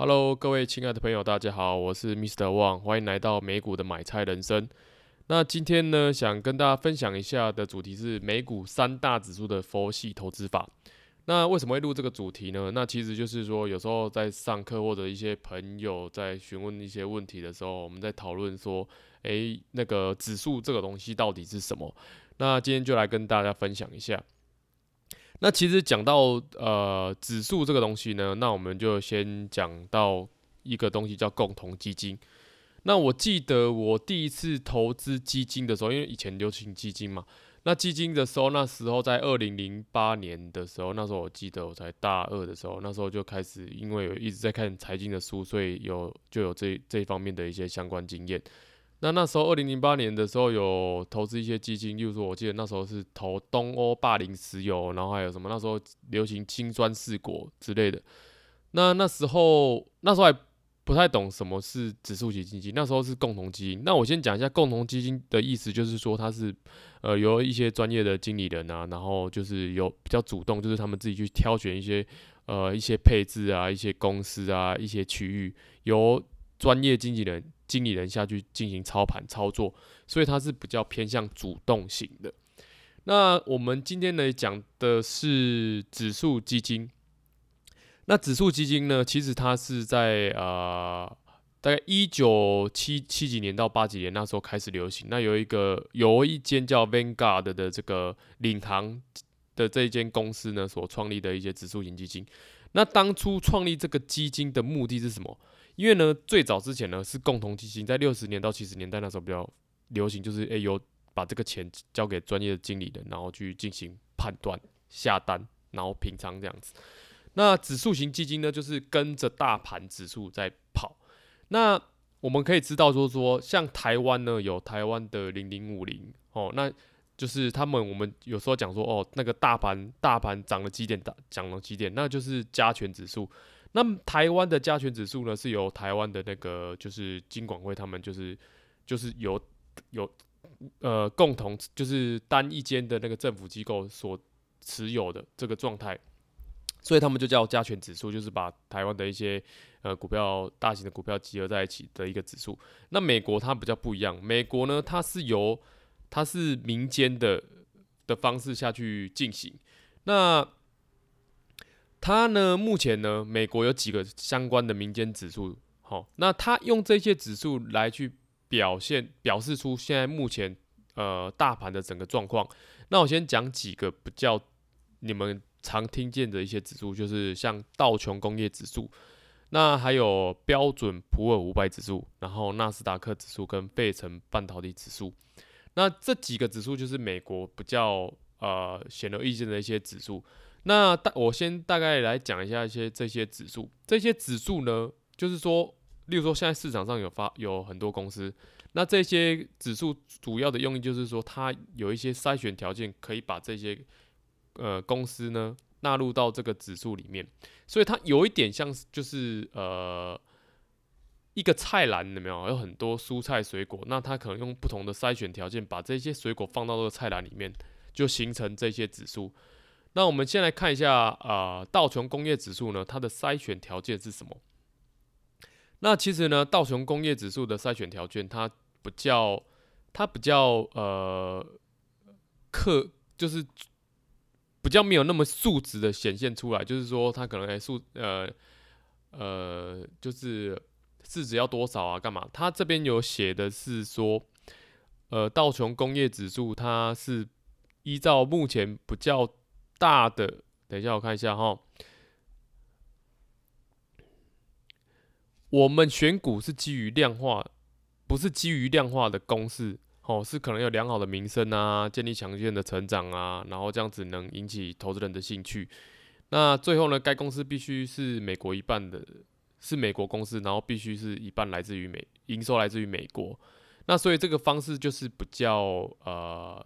Hello，各位亲爱的朋友，大家好，我是 Mr. Wang，欢迎来到美股的买菜人生。那今天呢，想跟大家分享一下的主题是美股三大指数的佛系投资法。那为什么会录这个主题呢？那其实就是说，有时候在上课或者一些朋友在询问一些问题的时候，我们在讨论说，诶，那个指数这个东西到底是什么？那今天就来跟大家分享一下。那其实讲到呃指数这个东西呢，那我们就先讲到一个东西叫共同基金。那我记得我第一次投资基金的时候，因为以前流行基金嘛，那基金的时候，那时候在二零零八年的时候，那时候我记得我才大二的时候，那时候就开始因为有一直在看财经的书，所以有就有这这方面的一些相关经验。那那时候，二零零八年的时候有投资一些基金，例如说，我记得那时候是投东欧霸凌石油，然后还有什么那时候流行金砖四国之类的。那那时候那时候还不太懂什么是指数型基金，那时候是共同基金。那我先讲一下共同基金的意思，就是说它是呃由一些专业的经理人啊，然后就是有比较主动，就是他们自己去挑选一些呃一些配置啊、一些公司啊、一些区域，由专业经纪人。经理人下去进行操盘操作，所以它是比较偏向主动型的。那我们今天来讲的是指数基金。那指数基金呢，其实它是在啊、呃，大概一九七七几年到八几年那时候开始流行。那有一个有一间叫 Vanguard 的这个领航的这一间公司呢，所创立的一些指数型基金。那当初创立这个基金的目的是什么？因为呢，最早之前呢是共同基金，在六十年到七十年代那时候比较流行，就是诶有把这个钱交给专业的经理人，然后去进行判断、下单，然后平仓这样子。那指数型基金呢，就是跟着大盘指数在跑。那我们可以知道说说，像台湾呢有台湾的零零五零哦，那就是他们我们有时候讲说哦，那个大盘大盘涨了几点，涨了几点，那就是加权指数。那台湾的加权指数呢，是由台湾的那个就是金管会，他们就是就是由有呃共同就是单一间的那个政府机构所持有的这个状态，所以他们就叫加权指数，就是把台湾的一些呃股票大型的股票集合在一起的一个指数。那美国它比较不一样，美国呢它是由它是民间的的方式下去进行，那。它呢，目前呢，美国有几个相关的民间指数，好，那它用这些指数来去表现、表示出现在目前呃大盘的整个状况。那我先讲几个比较你们常听见的一些指数，就是像道琼工业指数，那还有标准普尔五百指数，然后纳斯达克指数跟费城半导体指数。那这几个指数就是美国比较呃显而易见的一些指数。那大，我先大概来讲一下一些这些指数。这些指数呢，就是说，例如说，现在市场上有发有很多公司，那这些指数主要的用意就是说，它有一些筛选条件，可以把这些呃公司呢纳入到这个指数里面。所以它有一点像，就是呃一个菜篮，有没有？有很多蔬菜水果，那它可能用不同的筛选条件，把这些水果放到这个菜篮里面，就形成这些指数。那我们先来看一下啊、呃，道琼工业指数呢，它的筛选条件是什么？那其实呢，道琼工业指数的筛选条件，它比较，它比较呃，客就是比较没有那么数值的显现出来，就是说它可能哎数呃呃，就是市值要多少啊？干嘛？它这边有写的是说，呃，道琼工业指数它是依照目前比较。大的，等一下我看一下哈。我们选股是基于量化，不是基于量化的公式，哦，是可能有良好的名声啊，建立强健的成长啊，然后这样子能引起投资人的兴趣。那最后呢，该公司必须是美国一半的，是美国公司，然后必须是一半来自于美，营收来自于美国。那所以这个方式就是比较呃，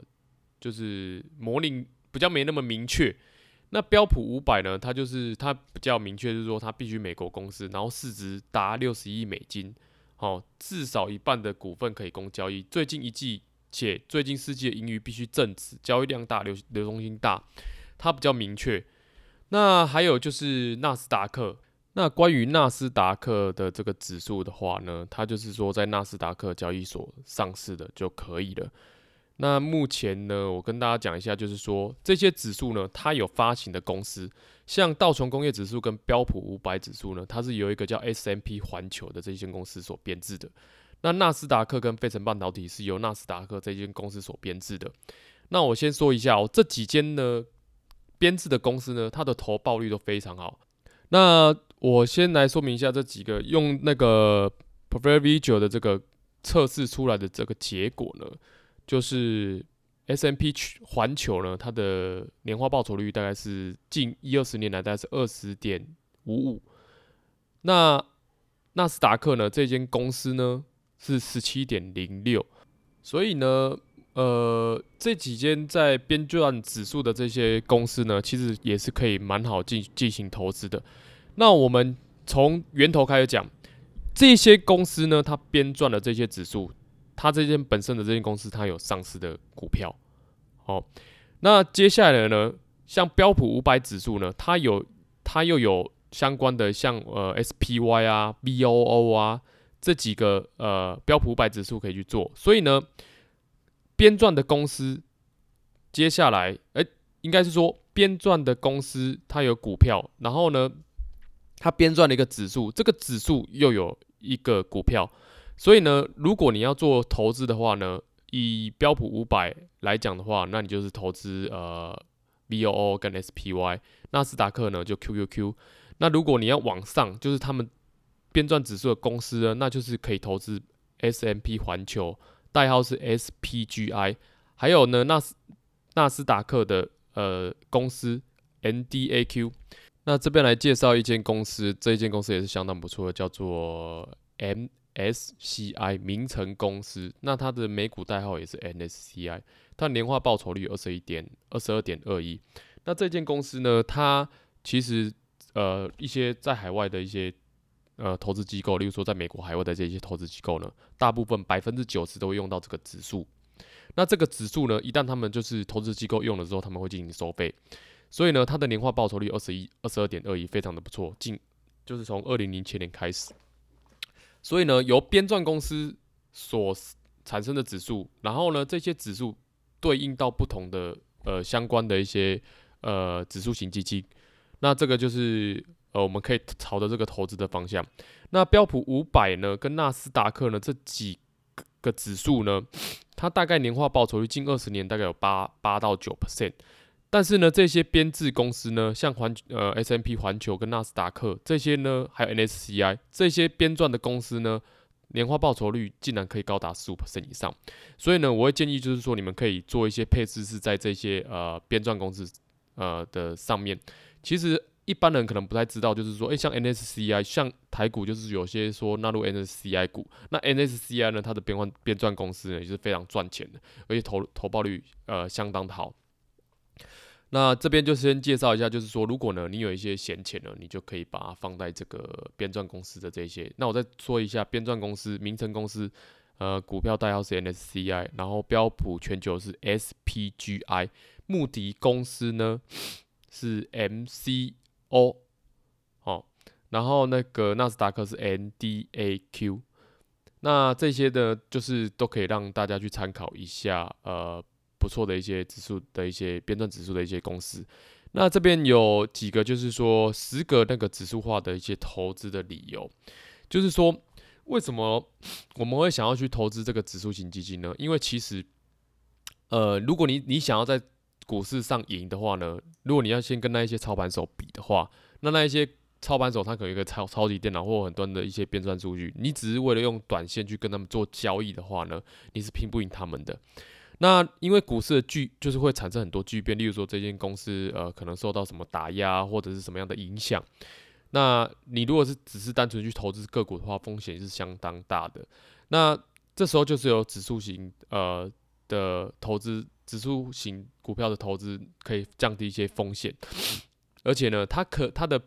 就是模拟。比较没那么明确，那标普五百呢？它就是它比较明确，就是说它必须美国公司，然后市值达六十亿美金，好，至少一半的股份可以供交易。最近一季且最近四季的盈余必须正值，交易量大，流流动性大，它比较明确。那还有就是纳斯达克，那关于纳斯达克的这个指数的话呢，它就是说在纳斯达克交易所上市的就可以了。那目前呢，我跟大家讲一下，就是说这些指数呢，它有发行的公司，像道琼工业指数跟标普五百指数呢，它是由一个叫 S M P 环球的这间公司所编制的。那纳斯达克跟费城半导体是由纳斯达克这间公司所编制的。那我先说一下哦，这几间呢编制的公司呢，它的投报率都非常好。那我先来说明一下这几个用那个 p r e f e r Visual 的这个测试出来的这个结果呢，就是 S M P 环球呢，它的年化报酬率大概是近一二十年来大概是二十点五五。那纳斯达克呢，这间公司呢是十七点零六。所以呢，呃，这几间在编撰指数的这些公司呢，其实也是可以蛮好进进行投资的。那我们从源头开始讲，这些公司呢，它编撰的这些指数，它这间本身的这间公司，它有上市的股票。好，那接下来呢，像标普五百指数呢，它有它又有相关的像呃 SPY 啊、VOO 啊这几个呃标普五百指数可以去做，所以呢。编撰的公司，接下来，哎、欸，应该是说编撰的公司它有股票，然后呢，它编撰了一个指数，这个指数又有一个股票，所以呢，如果你要做投资的话呢，以标普五百来讲的话，那你就是投资呃 VOO 跟 SPY，纳斯达克呢就 QQQ，那如果你要往上，就是他们编撰指数的公司呢，那就是可以投资 SMP 环球。代号是 SPGI，还有呢，纳斯纳斯达克的呃公司 NDAQ。那这边来介绍一间公司，这一间公司也是相当不错的，叫做 M S C I 名城公司。那它的美股代号也是 NSCI，它年化报酬率二十一点二十二点二一。那这间公司呢，它其实呃一些在海外的一些。呃，投资机构，例如说在美国海外的这些投资机构呢，大部分百分之九十都会用到这个指数。那这个指数呢，一旦他们就是投资机构用了之后，他们会进行收费。所以呢，它的年化报酬率二十一、二十二点二一，非常的不错。近就是从二零零七年开始。所以呢，由编撰公司所产生的指数，然后呢，这些指数对应到不同的呃相关的一些呃指数型基金，那这个就是。呃，我们可以朝着这个投资的方向。那标普五百呢，跟纳斯达克呢，这几个指数呢，它大概年化报酬率近二十年大概有八八到九 percent。但是呢，这些编制公司呢，像环呃 S M P 环球跟纳斯达克这些呢，还有 NSCI 这些编撰的公司呢，年化报酬率竟然可以高达十五%以上。所以呢，我会建议就是说，你们可以做一些配置，是在这些呃编撰公司呃的上面。其实。一般人可能不太知道，就是说，诶、像 NSCI，像台股，就是有些说纳入 NSCI 股，那 NSCI 呢，它的编换编撰公司呢，也是非常赚钱的，而且投投报率呃相当的好。那这边就先介绍一下，就是说，如果呢你有一些闲钱呢，你就可以把它放在这个编撰公司的这些。那我再说一下，编撰公司名称公司，呃，股票代号是 NSCI，然后标普全球是 SPGI，穆迪公司呢是 MCO，。哦，然后那个纳斯达克是 NDAQ，那这些呢，就是都可以让大家去参考一下，呃，不错的一些指数的一些编撰指数的一些公司。那这边有几个，就是说十个那个指数化的一些投资的理由，就是说为什么我们会想要去投资这个指数型基金呢？因为其实，呃，如果你你想要在股市上赢的话呢，如果你要先跟那一些操盘手比的话，那那一些操盘手他可能一个超超级电脑或很多的一些编撰数据，你只是为了用短线去跟他们做交易的话呢，你是拼不赢他们的。那因为股市的巨就是会产生很多巨变，例如说这间公司呃可能受到什么打压或者是什么样的影响，那你如果是只是单纯去投资个股的话，风险是相当大的。那这时候就是有指数型呃的投资。指数型股票的投资可以降低一些风险，而且呢，它可它的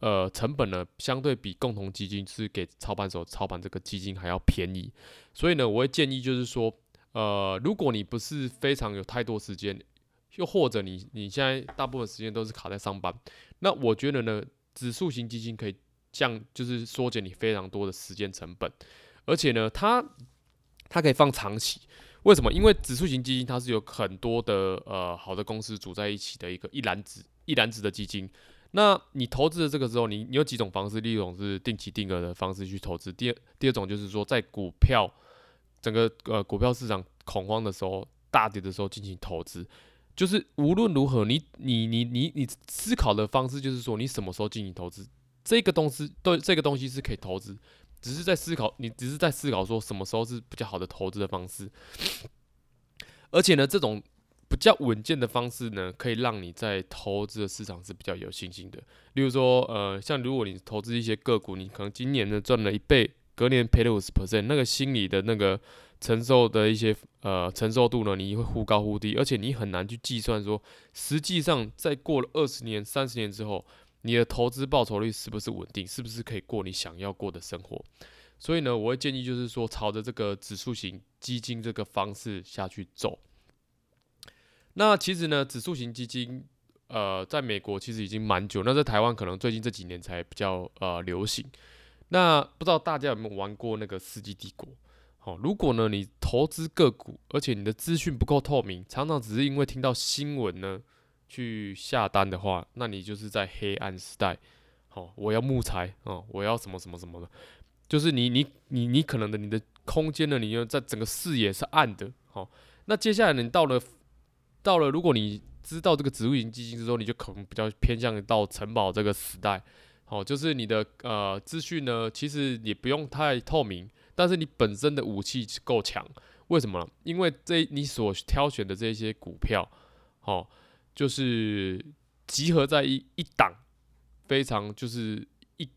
呃成本呢，相对比共同基金是给操盘手操盘这个基金还要便宜，所以呢，我会建议就是说，呃，如果你不是非常有太多时间，又或者你你现在大部分时间都是卡在上班，那我觉得呢，指数型基金可以降，就是缩减你非常多的时间成本，而且呢，它它可以放长期。为什么？因为指数型基金它是有很多的呃好的公司组在一起的一个一篮子一篮子的基金。那你投资的这个时候，你你有几种方式？第一种是定期定额的方式去投资。第二第二种就是说，在股票整个呃股票市场恐慌的时候、大跌的时候进行投资。就是无论如何，你你你你你思考的方式就是说，你什么时候进行投资？这个东西对这个东西是可以投资。只是在思考，你只是在思考说什么时候是比较好的投资的方式，而且呢，这种比较稳健的方式呢，可以让你在投资的市场是比较有信心的。例如说，呃，像如果你投资一些个股，你可能今年呢赚了一倍，隔年赔了五十 percent，那个心理的那个承受的一些呃承受度呢，你会忽高忽低，而且你很难去计算说，实际上在过了二十年、三十年之后。你的投资报酬率是不是稳定？是不是可以过你想要过的生活？所以呢，我会建议就是说，朝着这个指数型基金这个方式下去走。那其实呢，指数型基金，呃，在美国其实已经蛮久，那在台湾可能最近这几年才比较呃流行。那不知道大家有没有玩过那个世纪帝国？好，如果呢你投资个股，而且你的资讯不够透明，常常只是因为听到新闻呢。去下单的话，那你就是在黑暗时代。好，我要木材哦，我要什么什么什么的，就是你你你你可能的你的空间呢，你又在整个视野是暗的。好，那接下来你到了到了，如果你知道这个指数型基金之后，你就可能比较偏向到城堡这个时代。好，就是你的呃资讯呢，其实也不用太透明，但是你本身的武器够强。为什么？因为这你所挑选的这些股票，好。就是集合在一一档，非常就是一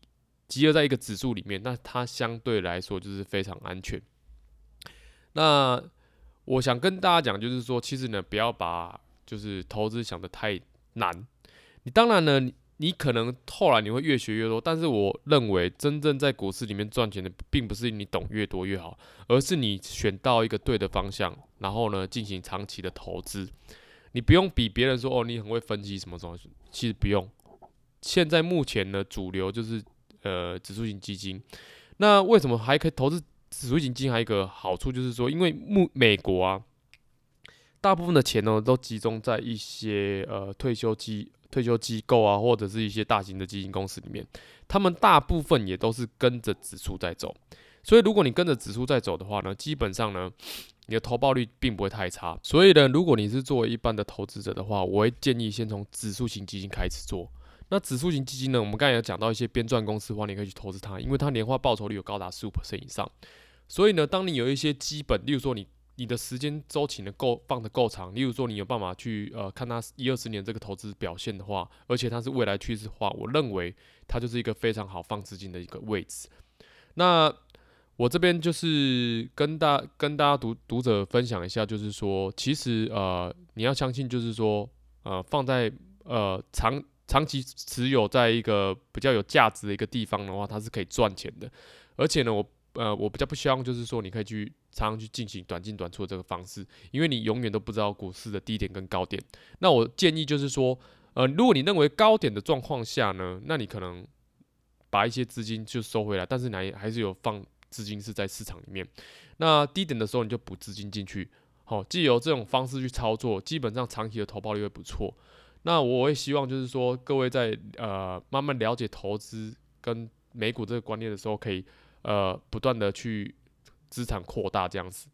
集合在一个指数里面，那它相对来说就是非常安全。那我想跟大家讲，就是说，其实呢，不要把就是投资想得太难。你当然呢，你可能后来你会越学越多，但是我认为真正在股市里面赚钱的，并不是你懂越多越好，而是你选到一个对的方向，然后呢，进行长期的投资。你不用比别人说哦，你很会分析什么什么，其实不用。现在目前呢，主流就是呃指数型基金。那为什么还可以投资指数型基金？还有一个好处就是说，因为目美国啊，大部分的钱呢都集中在一些呃退休机退休机构啊，或者是一些大型的基金公司里面，他们大部分也都是跟着指数在走。所以如果你跟着指数在走的话呢，基本上呢。你的投报率并不会太差，所以呢，如果你是作为一般的投资者的话，我会建议先从指数型基金开始做。那指数型基金呢，我们刚才有讲到一些编撰公司的话，你可以去投资它，因为它年化报酬率有高达十五%以上。所以呢，当你有一些基本，例如说你你的时间周期能够放得够长，例如说你有办法去呃看它一二十年这个投资表现的话，而且它是未来趋势的话，我认为它就是一个非常好放资金的一个位置。那我这边就是跟大跟大家读读者分享一下，就是说，其实呃，你要相信，就是说，呃，放在呃长长期持有在一个比较有价值的一个地方的话，它是可以赚钱的。而且呢，我呃我比较不希望就是说，你可以去常常去进行短进短出的这个方式，因为你永远都不知道股市的低点跟高点。那我建议就是说，呃，如果你认为高点的状况下呢，那你可能把一些资金就收回来，但是你还还是有放。资金是在市场里面，那低点的时候你就补资金进去，好，既有这种方式去操作，基本上长期的投报率会不错。那我也希望就是说，各位在呃慢慢了解投资跟美股这个观念的时候，可以呃不断的去资产扩大这样子。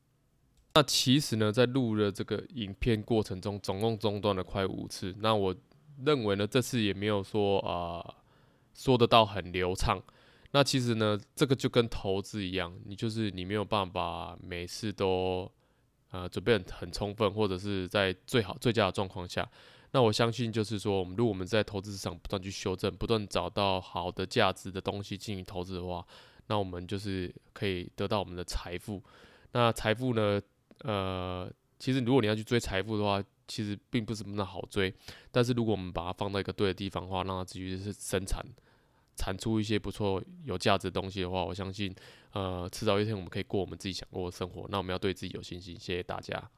那其实呢，在录的这个影片过程中，总共中断了快五次。那我认为呢，这次也没有说啊、说得到很流畅。那其实呢，这个就跟投资一样，你就是你没有办法每次都呃准备很很充分，或者是在最好最佳的状况下。那我相信就是说，我们如果我们在投资市场不断去修正，不断找到好的价值的东西进行投资的话，那我们就是可以得到我们的财富。那财富呢，呃，其实如果你要去追财富的话，其实并不是那么好追。但是如果我们把它放到一个对的地方的话，让它继续是生产。产出一些不错、有价值的东西的话，我相信，呃，迟早一天我们可以过我们自己想过的生活。那我们要对自己有信心。谢谢大家。